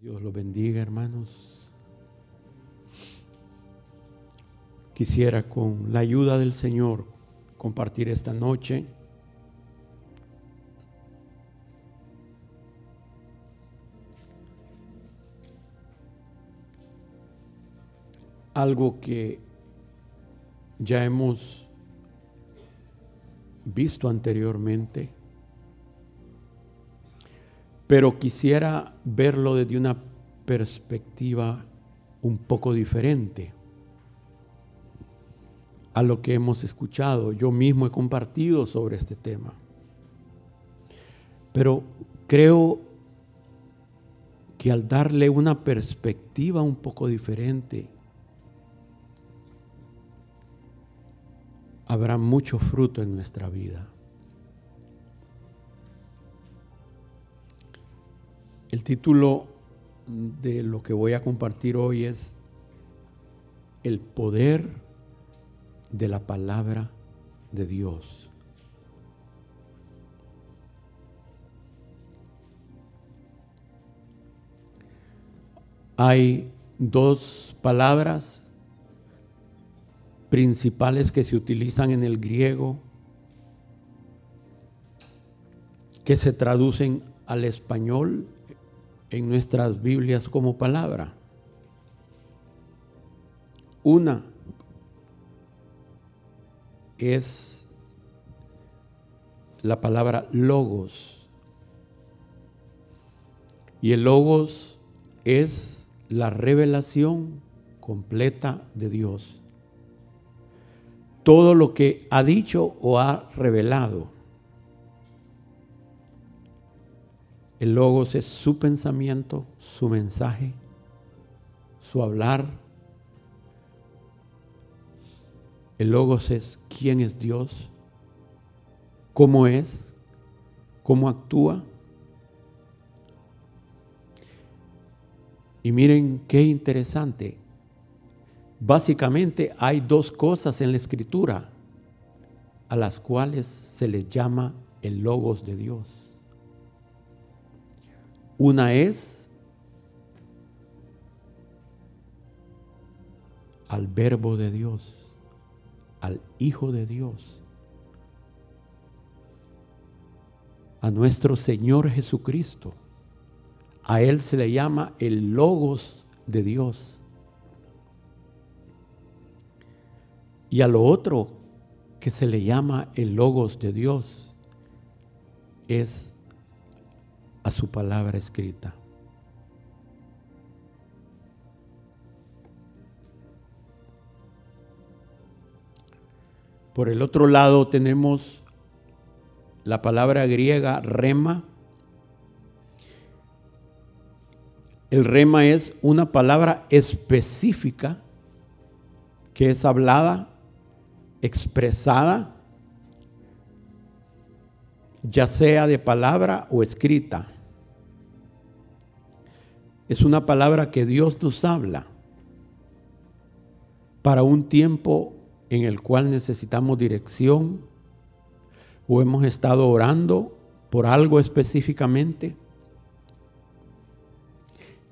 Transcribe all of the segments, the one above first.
Dios los bendiga, hermanos. Quisiera con la ayuda del Señor compartir esta noche algo que ya hemos visto anteriormente pero quisiera verlo desde una perspectiva un poco diferente a lo que hemos escuchado. Yo mismo he compartido sobre este tema. Pero creo que al darle una perspectiva un poco diferente, habrá mucho fruto en nuestra vida. El título de lo que voy a compartir hoy es El poder de la palabra de Dios. Hay dos palabras principales que se utilizan en el griego que se traducen al español en nuestras Biblias como palabra. Una es la palabra logos. Y el logos es la revelación completa de Dios. Todo lo que ha dicho o ha revelado. El logos es su pensamiento, su mensaje, su hablar. El logos es quién es Dios, cómo es, cómo actúa. Y miren qué interesante. Básicamente hay dos cosas en la escritura a las cuales se les llama el logos de Dios. Una es al verbo de Dios, al Hijo de Dios, a nuestro Señor Jesucristo. A Él se le llama el logos de Dios. Y a lo otro que se le llama el logos de Dios es a su palabra escrita. Por el otro lado tenemos la palabra griega rema. El rema es una palabra específica que es hablada, expresada ya sea de palabra o escrita. Es una palabra que Dios nos habla para un tiempo en el cual necesitamos dirección o hemos estado orando por algo específicamente.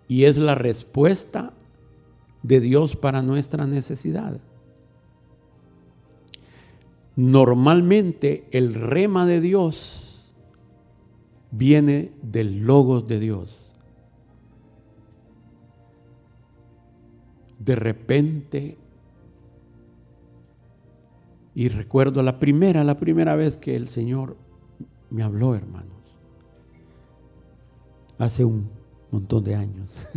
Y es la respuesta de Dios para nuestra necesidad. Normalmente el rema de Dios viene del logos de Dios. De repente, y recuerdo la primera, la primera vez que el Señor me habló, hermanos, hace un montón de años.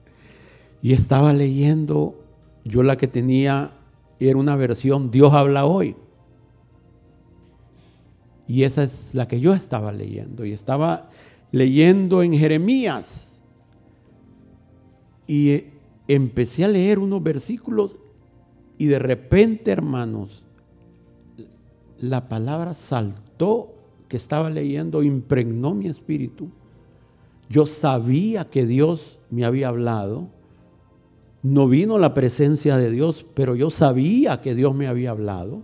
y estaba leyendo, yo la que tenía era una versión Dios habla hoy. Y esa es la que yo estaba leyendo. Y estaba leyendo en Jeremías. Y empecé a leer unos versículos y de repente, hermanos, la palabra saltó que estaba leyendo, impregnó mi espíritu. Yo sabía que Dios me había hablado. No vino la presencia de Dios, pero yo sabía que Dios me había hablado.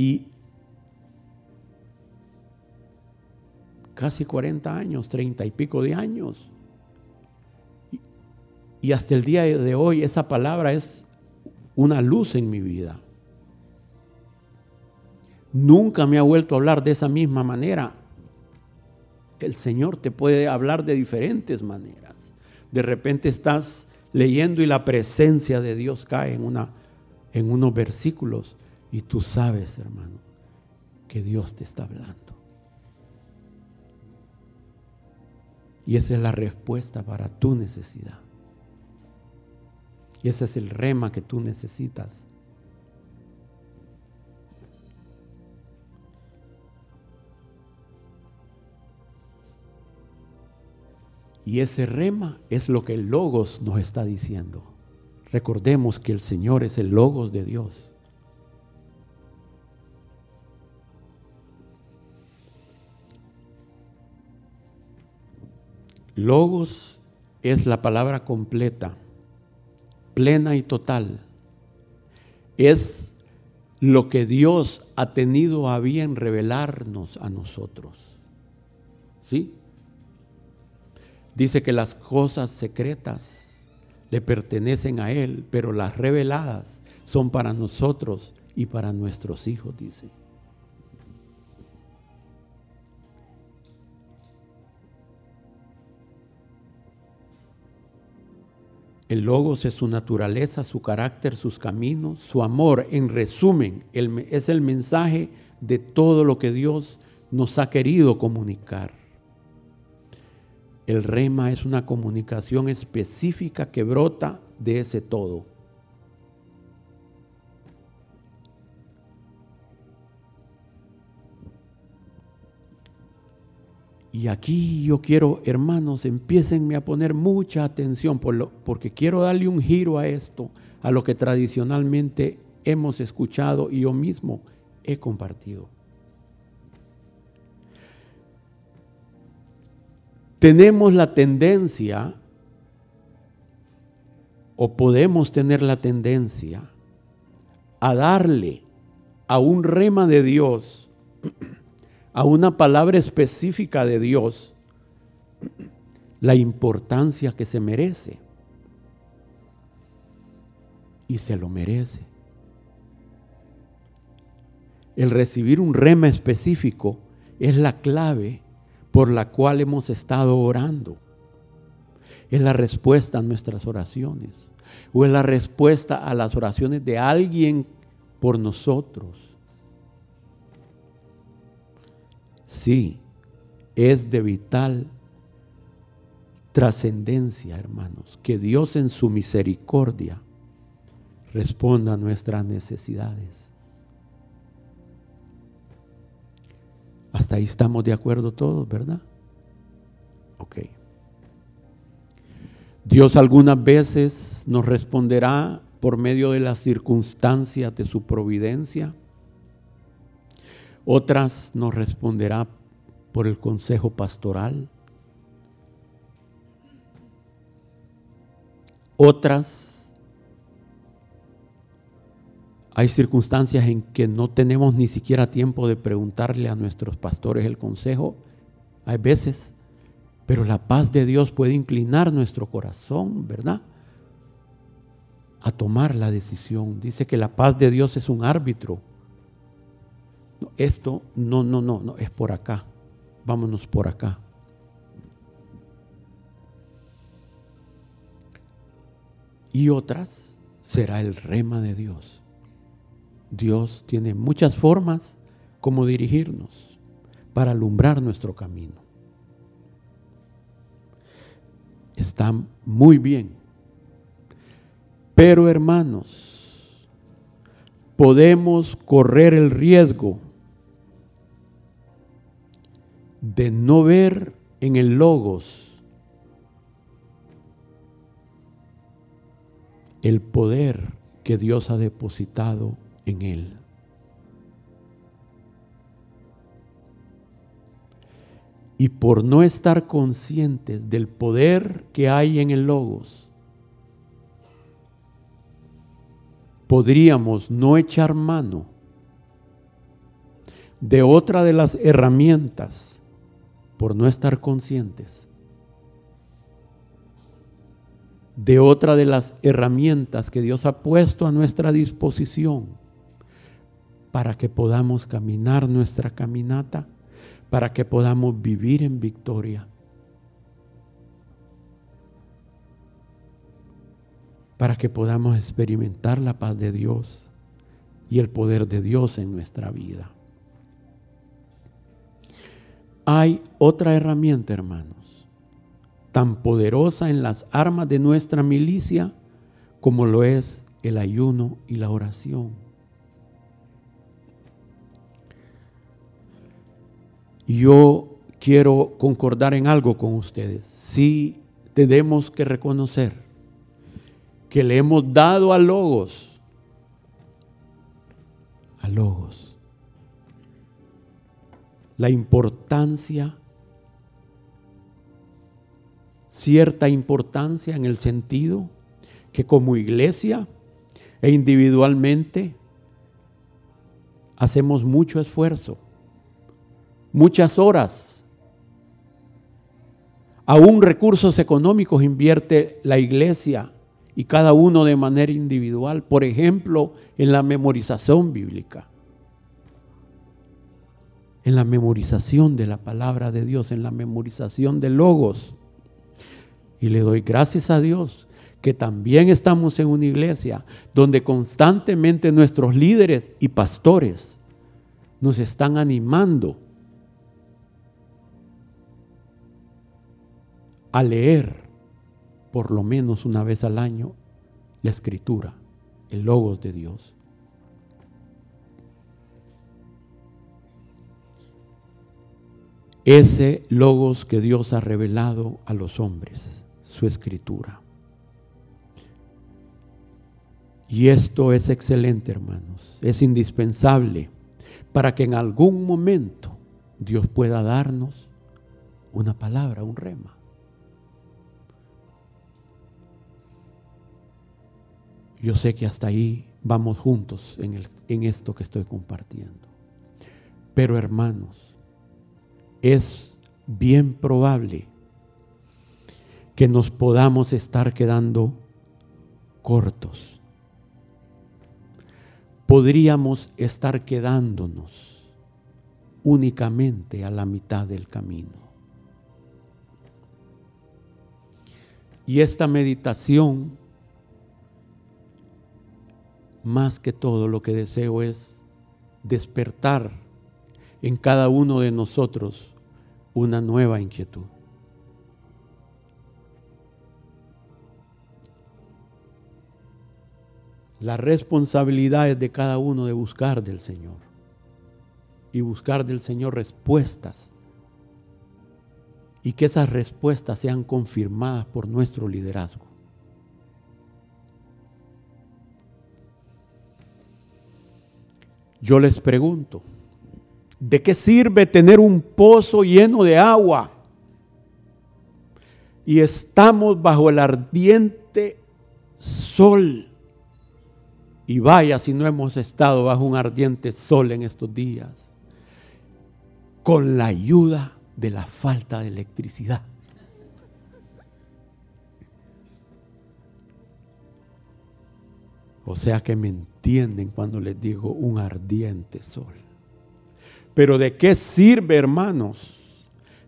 Y casi 40 años, 30 y pico de años. Y hasta el día de hoy esa palabra es una luz en mi vida. Nunca me ha vuelto a hablar de esa misma manera. El Señor te puede hablar de diferentes maneras. De repente estás leyendo y la presencia de Dios cae en, una, en unos versículos y tú sabes, hermano, que Dios te está hablando. Y esa es la respuesta para tu necesidad. Y ese es el rema que tú necesitas. Y ese rema es lo que el Logos nos está diciendo. Recordemos que el Señor es el Logos de Dios. Logos es la palabra completa plena y total. Es lo que Dios ha tenido a bien revelarnos a nosotros. ¿Sí? Dice que las cosas secretas le pertenecen a Él, pero las reveladas son para nosotros y para nuestros hijos, dice. El logos es su naturaleza, su carácter, sus caminos, su amor. En resumen, es el mensaje de todo lo que Dios nos ha querido comunicar. El rema es una comunicación específica que brota de ese todo. Y aquí yo quiero, hermanos, empiecenme a poner mucha atención porque quiero darle un giro a esto, a lo que tradicionalmente hemos escuchado y yo mismo he compartido. Tenemos la tendencia, o podemos tener la tendencia, a darle a un rema de Dios a una palabra específica de Dios la importancia que se merece. Y se lo merece. El recibir un rema específico es la clave por la cual hemos estado orando. Es la respuesta a nuestras oraciones. O es la respuesta a las oraciones de alguien por nosotros. Sí, es de vital trascendencia, hermanos, que Dios en su misericordia responda a nuestras necesidades. Hasta ahí estamos de acuerdo todos, ¿verdad? Ok. Dios algunas veces nos responderá por medio de las circunstancias de su providencia otras nos responderá por el consejo pastoral. Otras, hay circunstancias en que no tenemos ni siquiera tiempo de preguntarle a nuestros pastores el consejo. Hay veces, pero la paz de Dios puede inclinar nuestro corazón, ¿verdad? A tomar la decisión. Dice que la paz de Dios es un árbitro esto no, no, no, no, es por acá. Vámonos por acá. Y otras será el rema de Dios. Dios tiene muchas formas como dirigirnos para alumbrar nuestro camino. Está muy bien. Pero hermanos, podemos correr el riesgo de no ver en el logos el poder que Dios ha depositado en él. Y por no estar conscientes del poder que hay en el logos, podríamos no echar mano de otra de las herramientas por no estar conscientes de otra de las herramientas que Dios ha puesto a nuestra disposición para que podamos caminar nuestra caminata, para que podamos vivir en victoria. para que podamos experimentar la paz de Dios y el poder de Dios en nuestra vida. Hay otra herramienta, hermanos, tan poderosa en las armas de nuestra milicia como lo es el ayuno y la oración. Yo quiero concordar en algo con ustedes. Sí tenemos que reconocer que le hemos dado a Logos, a Logos, la importancia, cierta importancia en el sentido que como iglesia e individualmente hacemos mucho esfuerzo, muchas horas, aún recursos económicos invierte la iglesia y cada uno de manera individual, por ejemplo, en la memorización bíblica, en la memorización de la palabra de Dios, en la memorización de logos. Y le doy gracias a Dios que también estamos en una iglesia donde constantemente nuestros líderes y pastores nos están animando a leer por lo menos una vez al año la escritura, el logos de Dios. Ese logos que Dios ha revelado a los hombres, su escritura. Y esto es excelente, hermanos. Es indispensable para que en algún momento Dios pueda darnos una palabra, un rema. Yo sé que hasta ahí vamos juntos en, en esto que estoy compartiendo. Pero hermanos, es bien probable que nos podamos estar quedando cortos. Podríamos estar quedándonos únicamente a la mitad del camino. Y esta meditación más que todo lo que deseo es despertar en cada uno de nosotros una nueva inquietud. La responsabilidad es de cada uno de buscar del Señor y buscar del Señor respuestas y que esas respuestas sean confirmadas por nuestro liderazgo. Yo les pregunto, ¿de qué sirve tener un pozo lleno de agua? Y estamos bajo el ardiente sol. Y vaya si no hemos estado bajo un ardiente sol en estos días, con la ayuda de la falta de electricidad. O sea que me entienden cuando les digo un ardiente sol. Pero ¿de qué sirve, hermanos?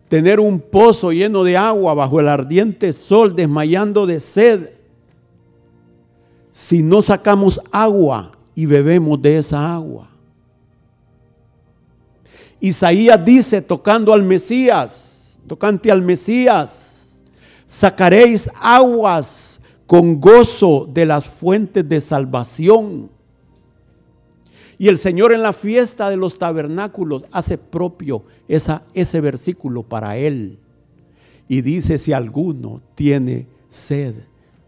Tener un pozo lleno de agua bajo el ardiente sol, desmayando de sed. Si no sacamos agua y bebemos de esa agua. Isaías dice, tocando al Mesías, tocante al Mesías, sacaréis aguas con gozo de las fuentes de salvación. Y el Señor en la fiesta de los tabernáculos hace propio ese versículo para él. Y dice, si alguno tiene sed,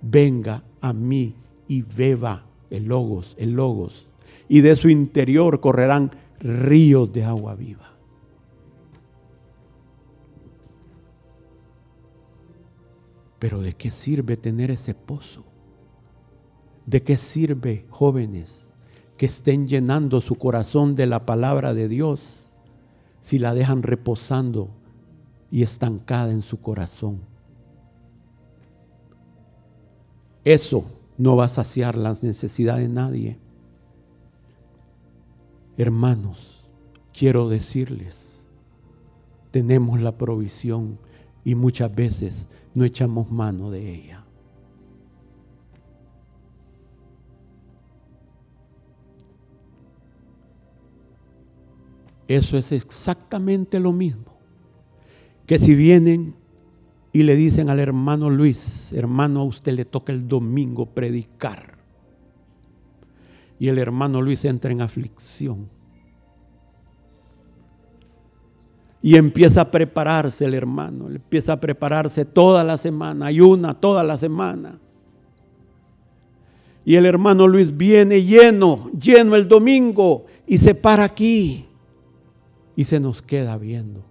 venga a mí y beba el logos, el logos. Y de su interior correrán ríos de agua viva. Pero ¿de qué sirve tener ese pozo? ¿De qué sirve, jóvenes, que estén llenando su corazón de la palabra de Dios si la dejan reposando y estancada en su corazón. Eso no va a saciar las necesidades de nadie. Hermanos, quiero decirles, tenemos la provisión y muchas veces no echamos mano de ella. Eso es exactamente lo mismo que si vienen y le dicen al hermano Luis, hermano, a usted le toca el domingo predicar. Y el hermano Luis entra en aflicción. Y empieza a prepararse el hermano, empieza a prepararse toda la semana, hay una toda la semana. Y el hermano Luis viene lleno, lleno el domingo y se para aquí y se nos queda viendo.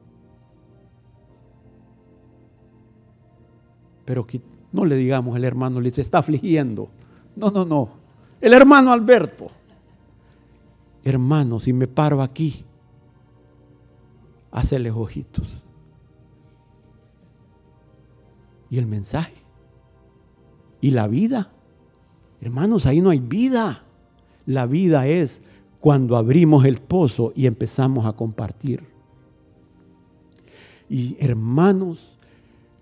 Pero no le digamos el hermano Luis, se está afligiendo. No, no, no. El hermano Alberto. Hermano, si me paro aquí, hacerle ojitos. Y el mensaje. Y la vida. Hermanos, ahí no hay vida. La vida es cuando abrimos el pozo y empezamos a compartir. Y hermanos,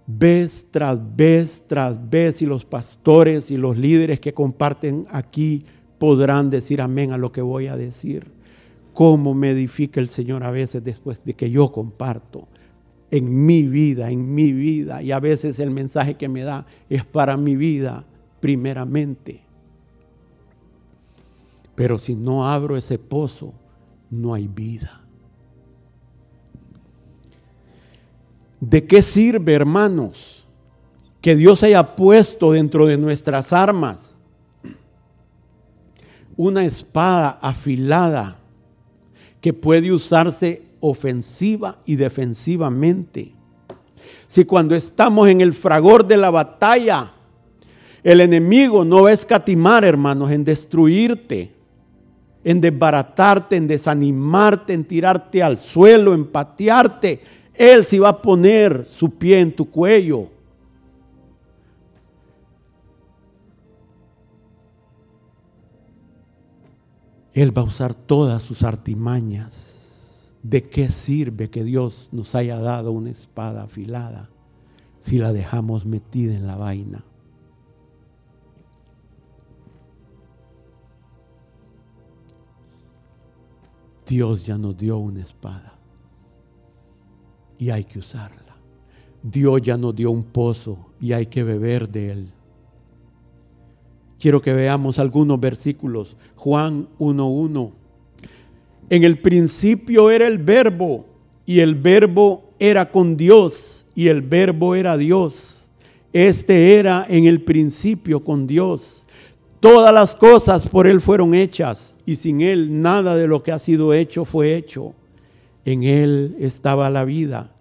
vez tras vez tras vez, y los pastores y los líderes que comparten aquí podrán decir amén a lo que voy a decir. Cómo me edifica el Señor a veces después de que yo comparto en mi vida, en mi vida. Y a veces el mensaje que me da es para mi vida primeramente. Pero si no abro ese pozo, no hay vida. ¿De qué sirve, hermanos, que Dios haya puesto dentro de nuestras armas una espada afilada que puede usarse ofensiva y defensivamente? Si cuando estamos en el fragor de la batalla, el enemigo no va a escatimar, hermanos, en destruirte, en desbaratarte, en desanimarte, en tirarte al suelo, en patearte, él sí va a poner su pie en tu cuello. Él va a usar todas sus artimañas. ¿De qué sirve que Dios nos haya dado una espada afilada si la dejamos metida en la vaina? Dios ya nos dio una espada y hay que usarla. Dios ya nos dio un pozo y hay que beber de él. Quiero que veamos algunos versículos. Juan 1.1. En el principio era el verbo y el verbo era con Dios y el verbo era Dios. Este era en el principio con Dios. Todas las cosas por Él fueron hechas y sin Él nada de lo que ha sido hecho fue hecho. En Él estaba la vida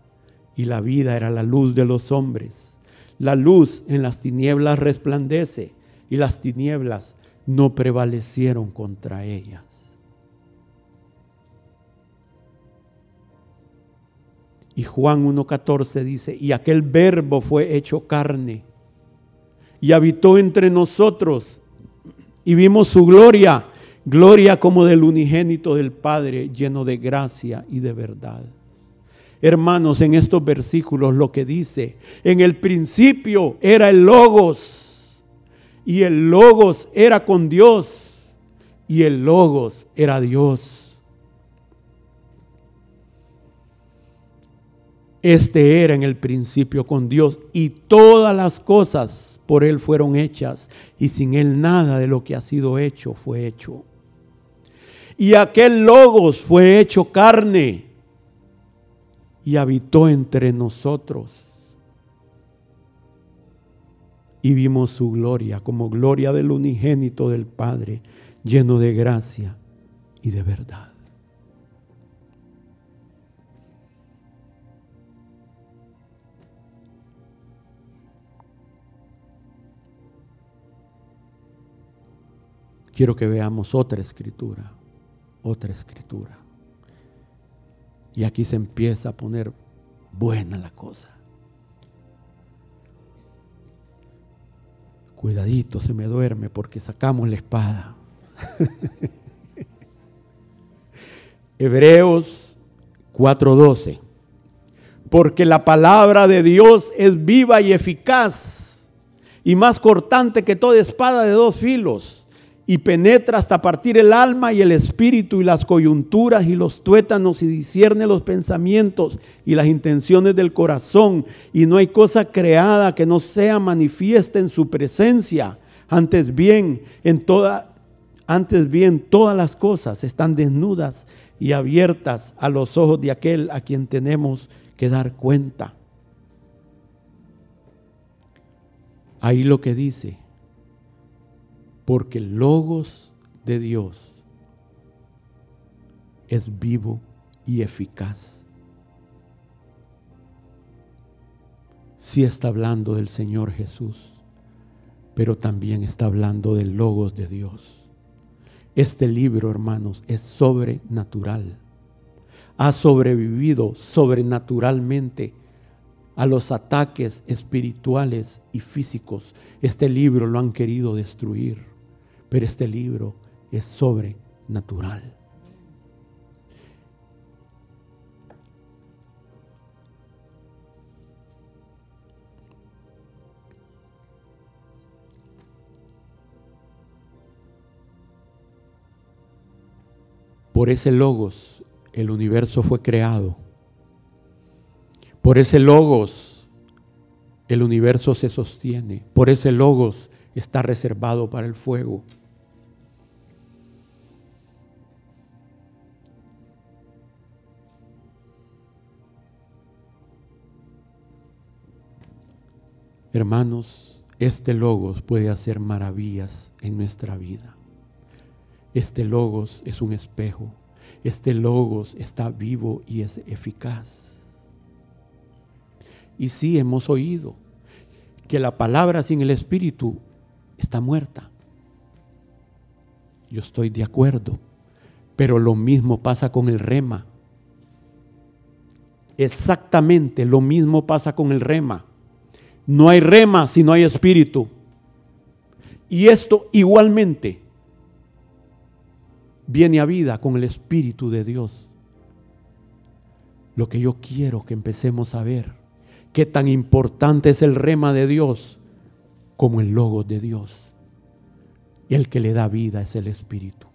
y la vida era la luz de los hombres. La luz en las tinieblas resplandece y las tinieblas no prevalecieron contra ellas. Y Juan 1.14 dice, y aquel verbo fue hecho carne y habitó entre nosotros y vimos su gloria, gloria como del unigénito del Padre, lleno de gracia y de verdad hermanos, en estos versículos lo que dice. En el principio era el logos y el logos era con Dios y el logos era Dios. Este era en el principio con Dios y todas las cosas por Él fueron hechas y sin Él nada de lo que ha sido hecho fue hecho. Y aquel logos fue hecho carne y habitó entre nosotros. Y vimos su gloria como gloria del unigénito del Padre, lleno de gracia y de verdad. Quiero que veamos otra escritura, otra escritura. Y aquí se empieza a poner buena la cosa. Cuidadito, se me duerme porque sacamos la espada. Hebreos 4:12. Porque la palabra de Dios es viva y eficaz y más cortante que toda espada de dos filos y penetra hasta partir el alma y el espíritu y las coyunturas y los tuétanos y discierne los pensamientos y las intenciones del corazón. Y no hay cosa creada que no sea manifiesta en su presencia. Antes bien, en toda, antes bien, todas las cosas están desnudas y abiertas a los ojos de aquel a quien tenemos que dar cuenta. Ahí lo que dice, porque el logos de Dios es vivo y eficaz. Sí está hablando del Señor Jesús, pero también está hablando del logos de Dios. Este libro, hermanos, es sobrenatural. Ha sobrevivido sobrenaturalmente a los ataques espirituales y físicos. Este libro lo han querido destruir pero este libro es sobrenatural. Por ese logos el universo fue creado. Por ese logos el universo se sostiene. Por ese logos está reservado para el fuego. Hermanos, este logos puede hacer maravillas en nuestra vida. Este logos es un espejo. Este logos está vivo y es eficaz. Y sí hemos oído que la palabra sin el espíritu está muerta. Yo estoy de acuerdo, pero lo mismo pasa con el rema. Exactamente lo mismo pasa con el rema. No hay rema si no hay espíritu. Y esto igualmente viene a vida con el Espíritu de Dios. Lo que yo quiero que empecemos a ver, qué tan importante es el rema de Dios como el logo de Dios. Y el que le da vida es el Espíritu.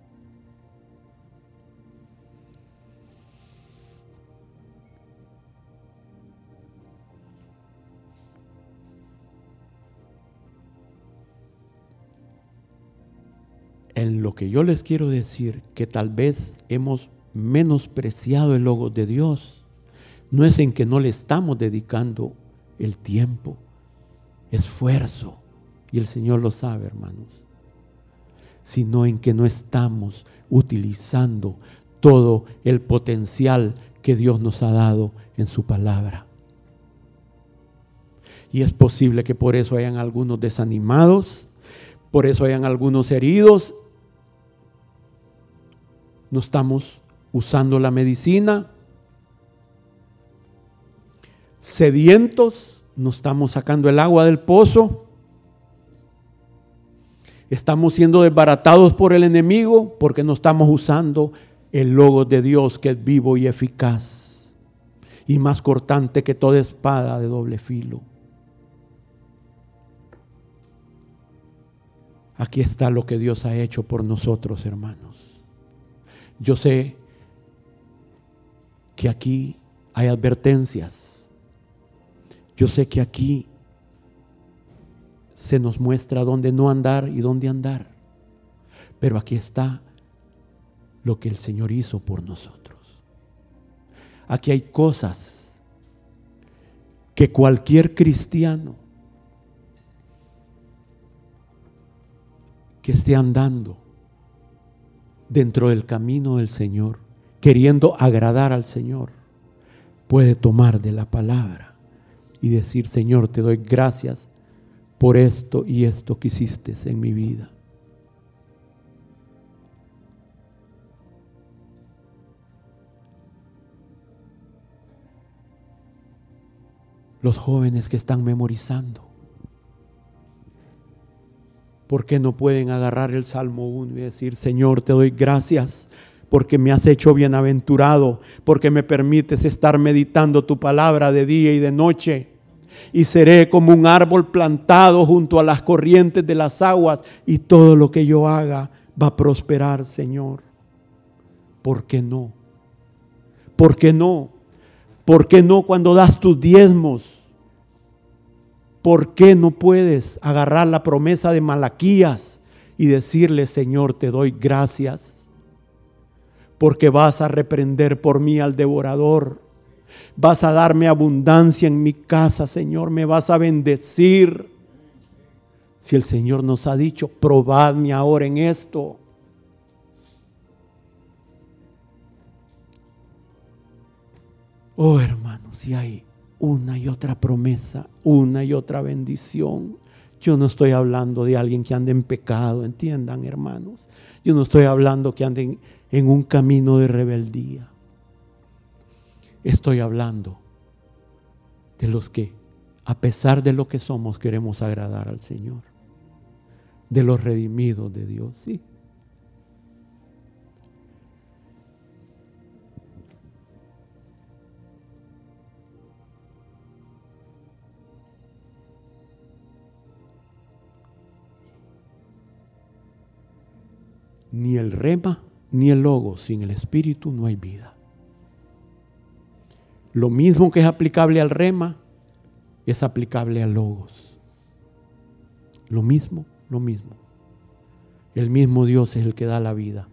En lo que yo les quiero decir, que tal vez hemos menospreciado el logo de Dios, no es en que no le estamos dedicando el tiempo, esfuerzo, y el Señor lo sabe, hermanos, sino en que no estamos utilizando todo el potencial que Dios nos ha dado en su palabra. Y es posible que por eso hayan algunos desanimados, por eso hayan algunos heridos no estamos usando la medicina, sedientos, no estamos sacando el agua del pozo, estamos siendo desbaratados por el enemigo porque no estamos usando el logo de Dios que es vivo y eficaz y más cortante que toda espada de doble filo. Aquí está lo que Dios ha hecho por nosotros, hermanos. Yo sé que aquí hay advertencias. Yo sé que aquí se nos muestra dónde no andar y dónde andar. Pero aquí está lo que el Señor hizo por nosotros. Aquí hay cosas que cualquier cristiano que esté andando dentro del camino del Señor, queriendo agradar al Señor, puede tomar de la palabra y decir, Señor, te doy gracias por esto y esto que hiciste en mi vida. los jóvenes que están memorizando. ¿Por qué no pueden agarrar el Salmo 1 y decir, Señor, te doy gracias porque me has hecho bienaventurado, porque me permites estar meditando tu palabra de día y de noche? Y seré como un árbol plantado junto a las corrientes de las aguas y todo lo que yo haga va a prosperar, Señor. ¿Por qué no? ¿Por qué no? ¿Por qué no cuando das tus diezmos? ¿Por qué no puedes agarrar la promesa de Malaquías y decirle, Señor, te doy gracias? Porque vas a reprender por mí al devorador. Vas a darme abundancia en mi casa, Señor. Me vas a bendecir. Si el Señor nos ha dicho, probadme ahora en esto. Oh hermanos, si hay una y otra promesa, una y otra bendición. Yo no estoy hablando de alguien que ande en pecado, entiendan hermanos. Yo no estoy hablando que anden en un camino de rebeldía. Estoy hablando de los que, a pesar de lo que somos, queremos agradar al Señor. De los redimidos de Dios, sí. Ni el rema ni el logo, sin el espíritu no hay vida. Lo mismo que es aplicable al rema es aplicable a logos. Lo mismo, lo mismo. El mismo Dios es el que da la vida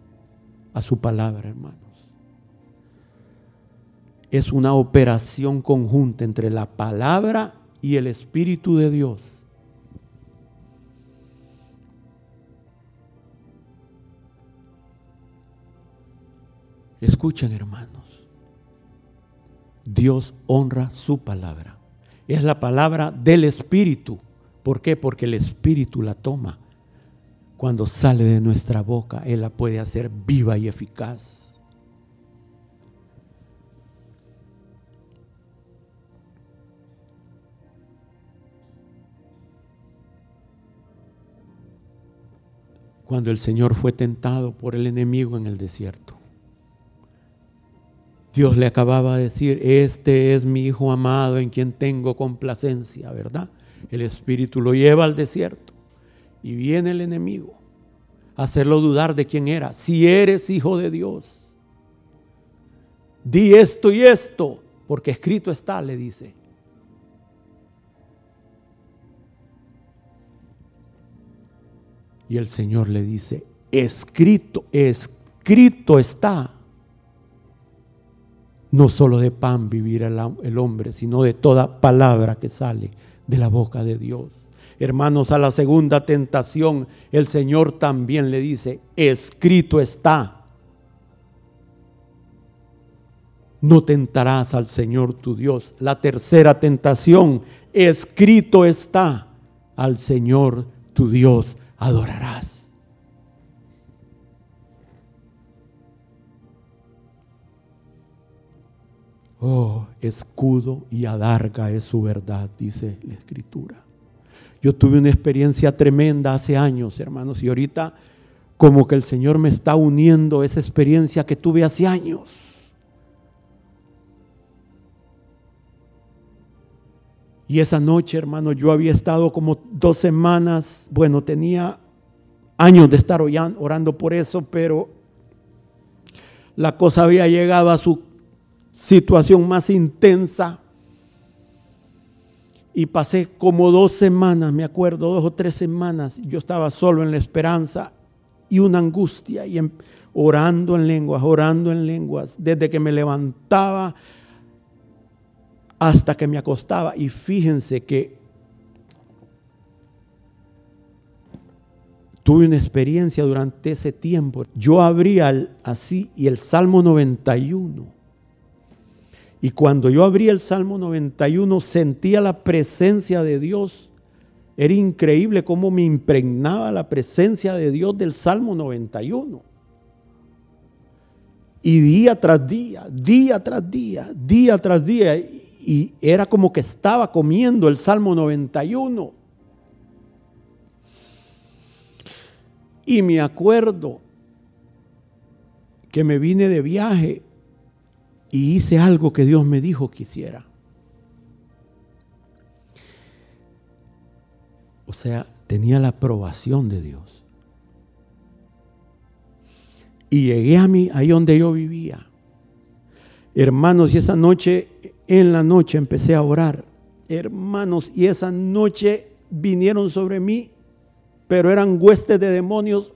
a su palabra, hermanos. Es una operación conjunta entre la palabra y el Espíritu de Dios. Escuchen hermanos, Dios honra su palabra. Es la palabra del Espíritu. ¿Por qué? Porque el Espíritu la toma. Cuando sale de nuestra boca, Él la puede hacer viva y eficaz. Cuando el Señor fue tentado por el enemigo en el desierto, Dios le acababa de decir, este es mi Hijo amado en quien tengo complacencia, ¿verdad? El Espíritu lo lleva al desierto y viene el enemigo a hacerlo dudar de quién era. Si eres hijo de Dios, di esto y esto, porque escrito está, le dice. Y el Señor le dice, escrito, escrito está no solo de pan vivirá el hombre, sino de toda palabra que sale de la boca de Dios. Hermanos, a la segunda tentación el Señor también le dice, escrito está. No tentarás al Señor tu Dios. La tercera tentación, escrito está, al Señor tu Dios adorarás. Oh, escudo y adarga es su verdad, dice la escritura. Yo tuve una experiencia tremenda hace años, hermanos, y ahorita como que el Señor me está uniendo esa experiencia que tuve hace años. Y esa noche, hermano, yo había estado como dos semanas, bueno, tenía años de estar orando por eso, pero la cosa había llegado a su situación más intensa. Y pasé como dos semanas, me acuerdo, dos o tres semanas, yo estaba solo en la esperanza y una angustia y orando en lenguas, orando en lenguas, desde que me levantaba hasta que me acostaba. Y fíjense que tuve una experiencia durante ese tiempo. Yo abría así y el Salmo 91 y cuando yo abrí el Salmo 91, sentía la presencia de Dios. Era increíble cómo me impregnaba la presencia de Dios del Salmo 91. Y día tras día, día tras día, día tras día. y era como que estaba comiendo el Salmo 91. Y me acuerdo que me vine de viaje y hice algo que Dios me dijo que hiciera. O sea, tenía la aprobación de Dios. Y llegué a mí, ahí donde yo vivía. Hermanos, y esa noche, en la noche empecé a orar. Hermanos, y esa noche vinieron sobre mí, pero eran huestes de demonios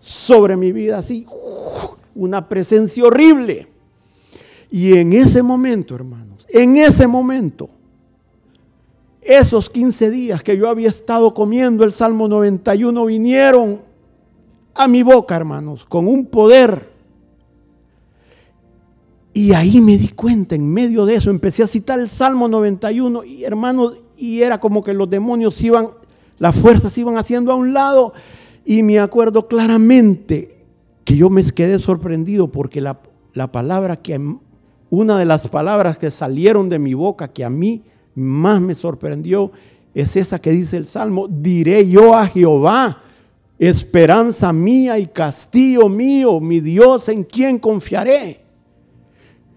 sobre mi vida, así, una presencia horrible. Y en ese momento, hermanos, en ese momento, esos 15 días que yo había estado comiendo el Salmo 91 vinieron a mi boca, hermanos, con un poder. Y ahí me di cuenta, en medio de eso, empecé a citar el Salmo 91 y hermanos, y era como que los demonios iban, las fuerzas iban haciendo a un lado. Y me acuerdo claramente que yo me quedé sorprendido porque la, la palabra que, una de las palabras que salieron de mi boca que a mí más me sorprendió es esa que dice el Salmo, diré yo a Jehová, esperanza mía y castillo mío, mi Dios en quien confiaré.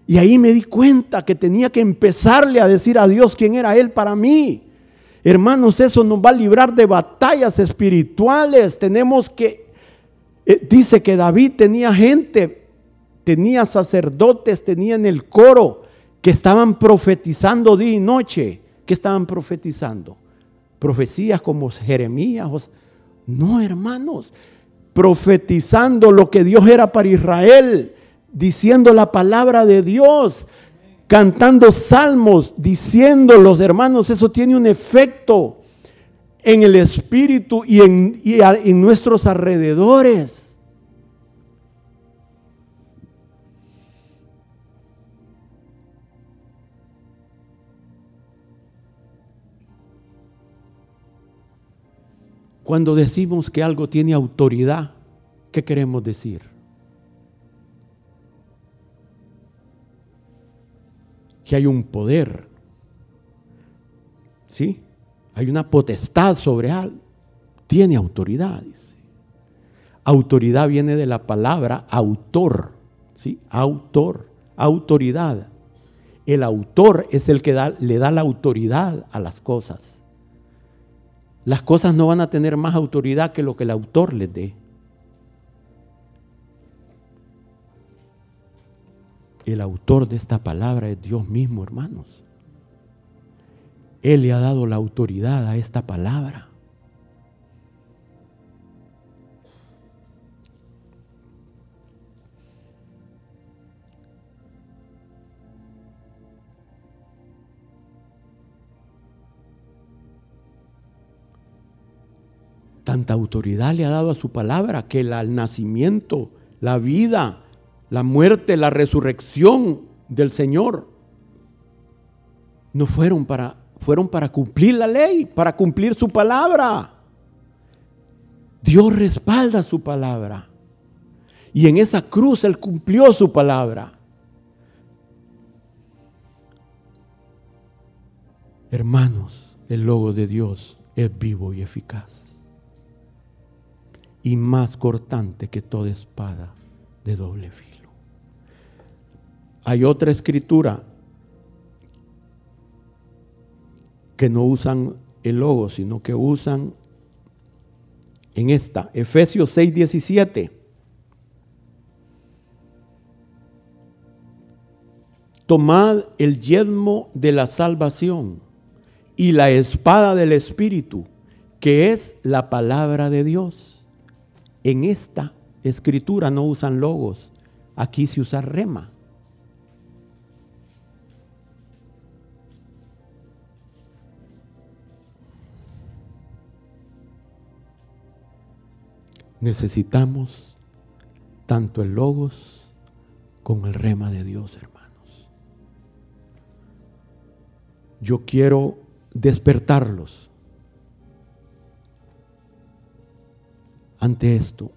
Y ahí me di cuenta que tenía que empezarle a decir a Dios quién era Él para mí. Hermanos, eso nos va a librar de batallas espirituales. Tenemos que, eh, dice que David tenía gente, tenía sacerdotes, tenía en el coro que estaban profetizando día y noche. ¿Qué estaban profetizando? Profecías como Jeremías. No, hermanos. Profetizando lo que Dios era para Israel. Diciendo la palabra de Dios. Cantando salmos. Diciendo los hermanos. Eso tiene un efecto en el espíritu y en, y en nuestros alrededores. Cuando decimos que algo tiene autoridad, ¿qué queremos decir? Que hay un poder. ¿Sí? Hay una potestad sobre algo. Tiene autoridad, dice. Autoridad viene de la palabra autor. ¿Sí? Autor, autoridad. El autor es el que le da la autoridad a las cosas las cosas no van a tener más autoridad que lo que el autor les dé. El autor de esta palabra es Dios mismo, hermanos. Él le ha dado la autoridad a esta palabra. Tanta autoridad le ha dado a su palabra que el nacimiento, la vida, la muerte, la resurrección del Señor no fueron para fueron para cumplir la ley, para cumplir su palabra. Dios respalda su palabra. Y en esa cruz Él cumplió su palabra. Hermanos, el logo de Dios es vivo y eficaz y más cortante que toda espada de doble filo. Hay otra escritura que no usan el logo, sino que usan en esta, Efesios 6, 17. Tomad el yelmo de la salvación y la espada del Espíritu, que es la palabra de Dios en esta escritura no usan logos, aquí se usa rema. Necesitamos tanto el logos como el rema de Dios, hermanos. Yo quiero despertarlos ante esto.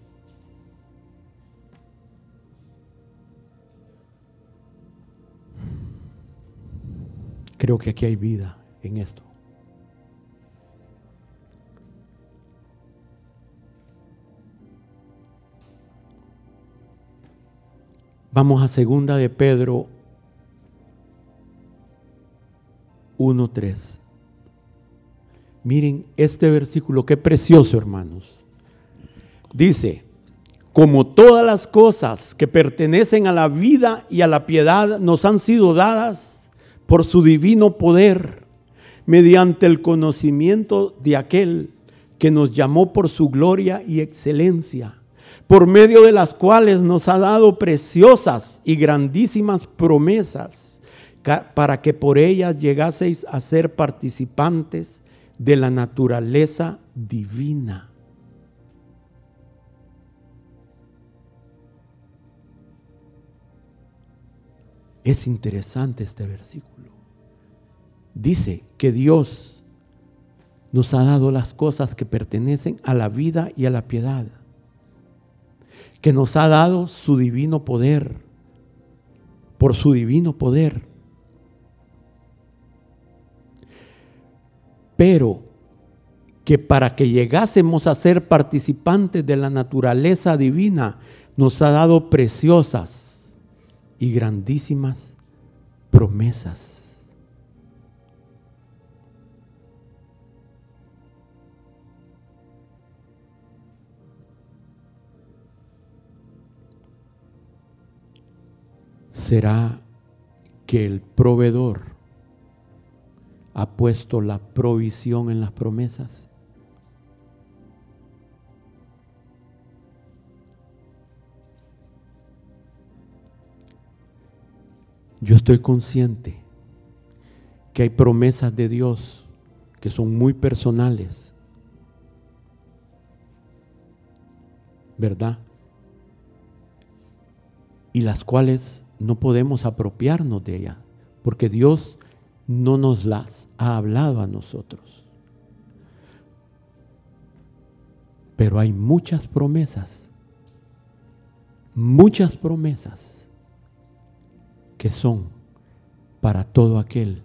Creo que aquí hay vida en esto. Vamos a segunda de Pedro 1.3. Miren este versículo, qué precioso hermanos. Dice, como todas las cosas que pertenecen a la vida y a la piedad nos han sido dadas por su divino poder, mediante el conocimiento de aquel que nos llamó por su gloria y excelencia por medio de las cuales nos ha dado preciosas y grandísimas promesas, para que por ellas llegaseis a ser participantes de la naturaleza divina. Es interesante este versículo. Dice que Dios nos ha dado las cosas que pertenecen a la vida y a la piedad que nos ha dado su divino poder, por su divino poder. Pero que para que llegásemos a ser participantes de la naturaleza divina, nos ha dado preciosas y grandísimas promesas. ¿Será que el proveedor ha puesto la provisión en las promesas? Yo estoy consciente que hay promesas de Dios que son muy personales, ¿verdad? Y las cuales no podemos apropiarnos de ella, porque Dios no nos las ha hablado a nosotros. Pero hay muchas promesas, muchas promesas que son para todo aquel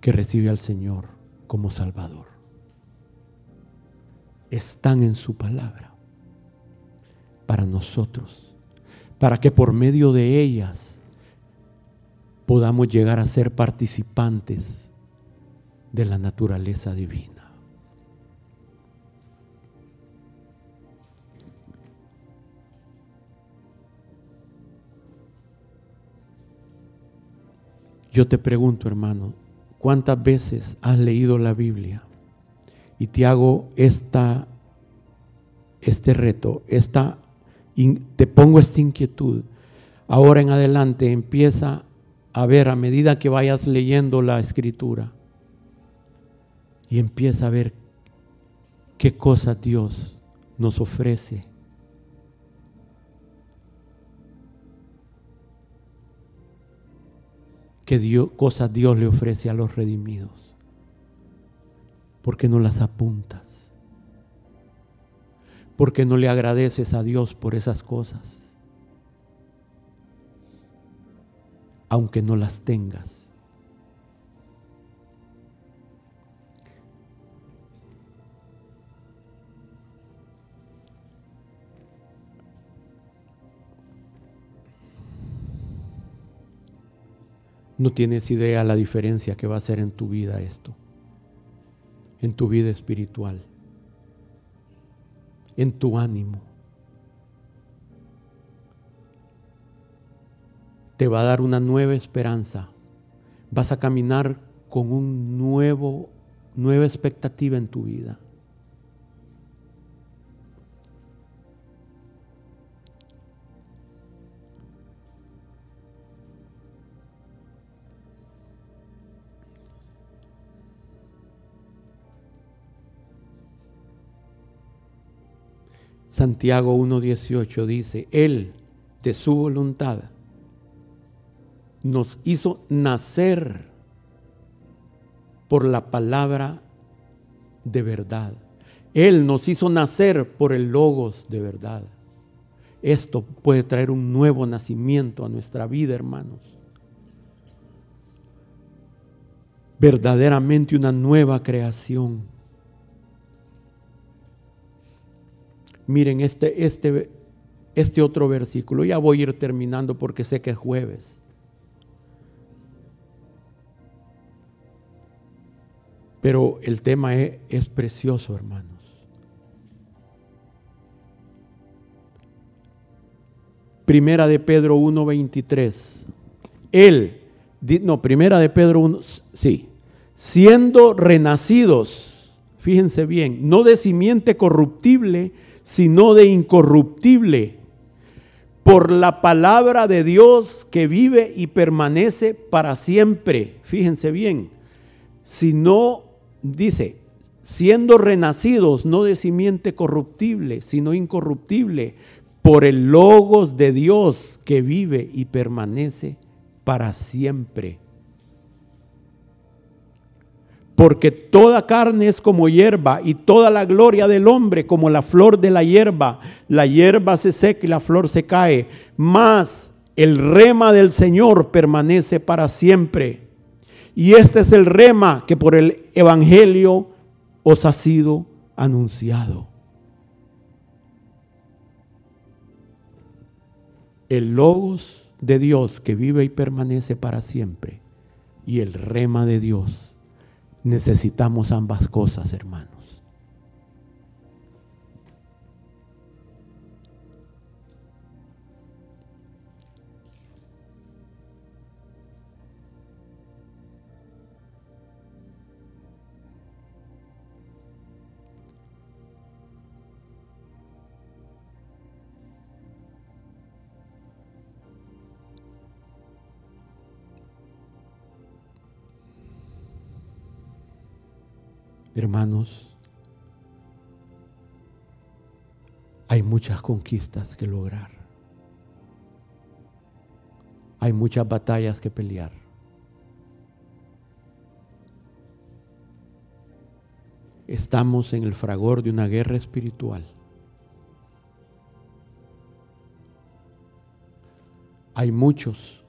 que recibe al Señor como Salvador. Están en su palabra para nosotros, para que por medio de ellas podamos llegar a ser participantes de la naturaleza divina. Yo te pregunto, hermano, ¿cuántas veces has leído la Biblia? Y te hago esta, este reto, esta, te pongo esta inquietud. Ahora en adelante empieza a ver a medida que vayas leyendo la escritura y empieza a ver qué cosas Dios nos ofrece. Qué Dios, cosas Dios le ofrece a los redimidos. Porque no las apuntas. Porque no le agradeces a Dios por esas cosas. aunque no las tengas. No tienes idea la diferencia que va a hacer en tu vida esto, en tu vida espiritual, en tu ánimo. te va a dar una nueva esperanza. Vas a caminar con un nuevo, nueva expectativa en tu vida. Santiago 1.18 dice, Él, de su voluntad, nos hizo nacer por la palabra de verdad. Él nos hizo nacer por el logos de verdad. Esto puede traer un nuevo nacimiento a nuestra vida, hermanos. verdaderamente una nueva creación. Miren este, este, este otro versículo. Ya voy a ir terminando porque sé que es jueves. Pero el tema es, es precioso, hermanos. Primera de Pedro 1.23. Él, no, primera de Pedro 1, sí, siendo renacidos, fíjense bien, no de simiente corruptible, sino de incorruptible, por la palabra de Dios que vive y permanece para siempre. Fíjense bien, sino, dice, siendo renacidos, no de simiente corruptible, sino incorruptible, por el logos de Dios que vive y permanece para siempre. Porque toda carne es como hierba y toda la gloria del hombre como la flor de la hierba. La hierba se seca y la flor se cae, mas el rema del Señor permanece para siempre. Y este es el rema que por el Evangelio os ha sido anunciado. el logos de Dios que vive y permanece para siempre y el rema de Dios. Necesitamos ambas cosas, hermano. Hermanos, hay muchas conquistas que lograr. Hay muchas batallas que pelear. Estamos en el fragor de una guerra espiritual. Hay muchos,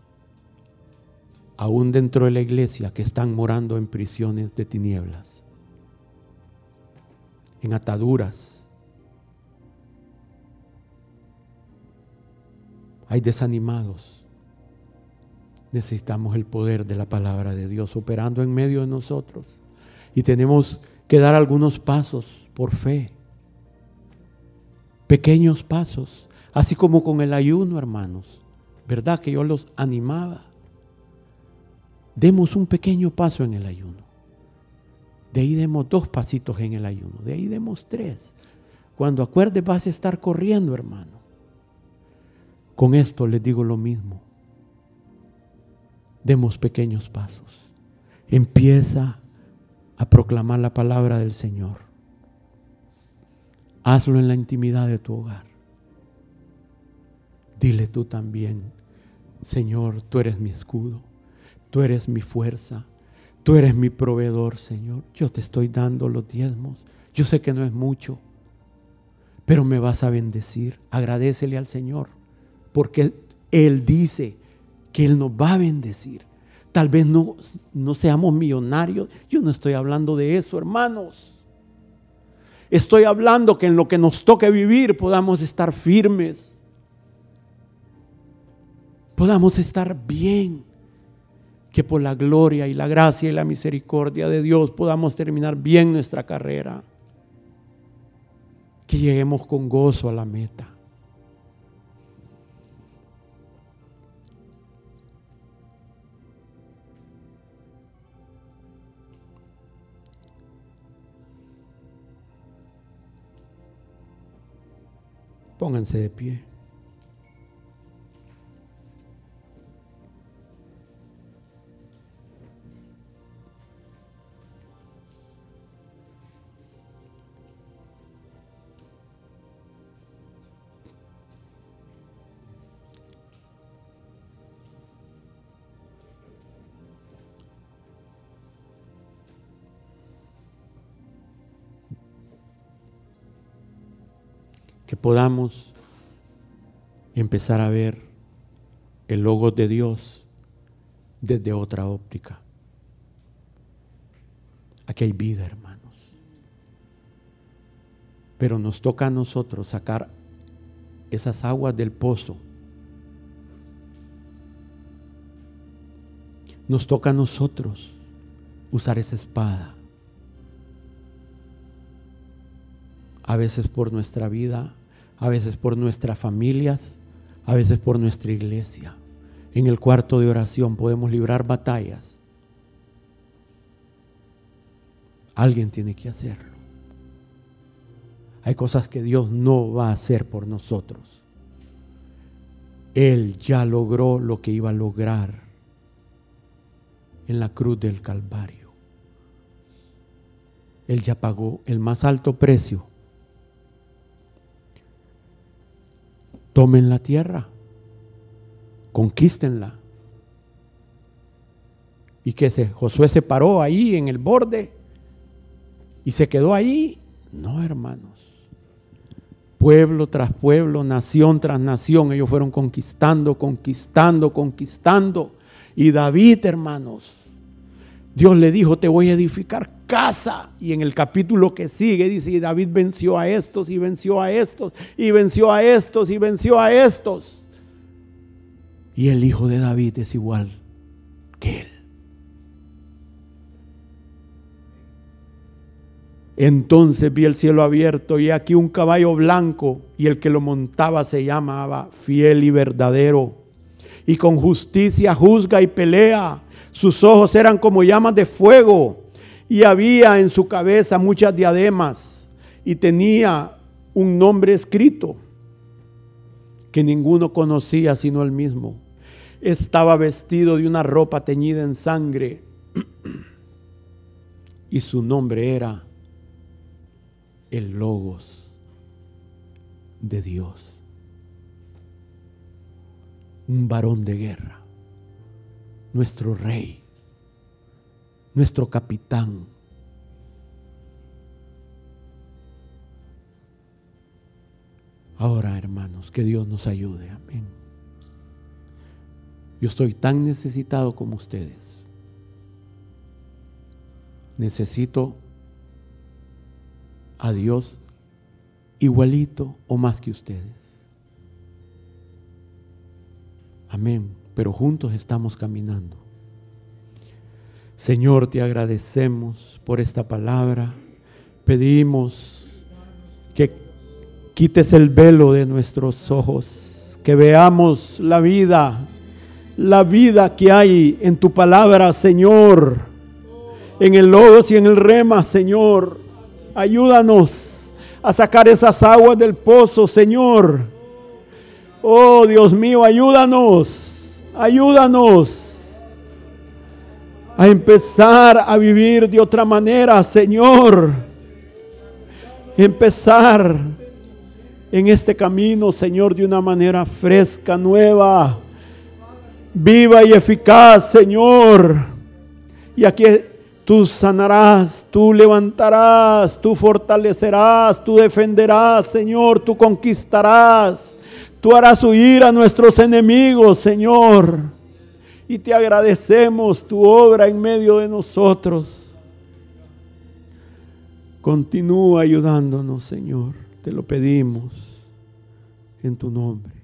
aún dentro de la iglesia, que están morando en prisiones de tinieblas en ataduras. Hay desanimados. Necesitamos el poder de la palabra de Dios operando en medio de nosotros. Y tenemos que dar algunos pasos por fe. Pequeños pasos. Así como con el ayuno, hermanos. ¿Verdad que yo los animaba? Demos un pequeño paso en el ayuno. De ahí demos dos pasitos en el ayuno. De ahí demos tres. Cuando acuerdes vas a estar corriendo, hermano. Con esto les digo lo mismo. Demos pequeños pasos. Empieza a proclamar la palabra del Señor. Hazlo en la intimidad de tu hogar. Dile tú también, Señor, tú eres mi escudo, tú eres mi fuerza, Tú eres mi proveedor, Señor. Yo te estoy dando los diezmos. Yo sé que no es mucho, pero me vas a bendecir. Agradecele al Señor, porque Él dice que Él nos va a bendecir. Tal vez no, no seamos millonarios. Yo no estoy hablando de eso, hermanos. Estoy hablando que en lo que nos toque vivir podamos estar firmes. Podamos estar bien que por la gloria y la gracia y la misericordia de Dios podamos terminar bien nuestra carrera. Que lleguemos con gozo a la meta. Pónganse de pie. Podamos empezar a ver el logo de Dios desde otra óptica. Aquí hay vida, hermanos. Pero nos toca a nosotros sacar esas aguas del pozo. Nos toca a nosotros usar esa espada. A veces por nuestra vida, a veces por nuestras familias, a veces por nuestra iglesia. En el cuarto de oración podemos librar batallas. Alguien tiene que hacerlo. Hay cosas que Dios no va a hacer por nosotros. Él ya logró lo que iba a lograr en la cruz del Calvario. Él ya pagó el más alto precio. Tomen la tierra, conquístenla. Y que se, Josué se paró ahí en el borde y se quedó ahí. No, hermanos. Pueblo tras pueblo, nación tras nación, ellos fueron conquistando, conquistando, conquistando. Y David, hermanos, Dios le dijo, te voy a edificar casa. Y en el capítulo que sigue dice, David venció a estos y venció a estos y venció a estos y venció a estos. Y el hijo de David es igual que él. Entonces vi el cielo abierto y aquí un caballo blanco y el que lo montaba se llamaba fiel y verdadero. Y con justicia juzga y pelea. Sus ojos eran como llamas de fuego y había en su cabeza muchas diademas y tenía un nombre escrito que ninguno conocía sino él mismo. Estaba vestido de una ropa teñida en sangre y su nombre era el Logos de Dios. Un varón de guerra, nuestro rey, nuestro capitán. Ahora, hermanos, que Dios nos ayude. Amén. Yo estoy tan necesitado como ustedes. Necesito a Dios igualito o más que ustedes. Amén. Pero juntos estamos caminando. Señor, te agradecemos por esta palabra. Pedimos que quites el velo de nuestros ojos, que veamos la vida, la vida que hay en tu palabra, Señor, en el logos y en el rema, Señor. Ayúdanos a sacar esas aguas del pozo, Señor. Oh Dios mío, ayúdanos, ayúdanos a empezar a vivir de otra manera, Señor. Empezar en este camino, Señor, de una manera fresca, nueva, viva y eficaz, Señor. Y aquí Tú sanarás, tú levantarás, tú fortalecerás, tú defenderás, Señor, tú conquistarás, tú harás huir a nuestros enemigos, Señor. Y te agradecemos tu obra en medio de nosotros. Continúa ayudándonos, Señor. Te lo pedimos en tu nombre.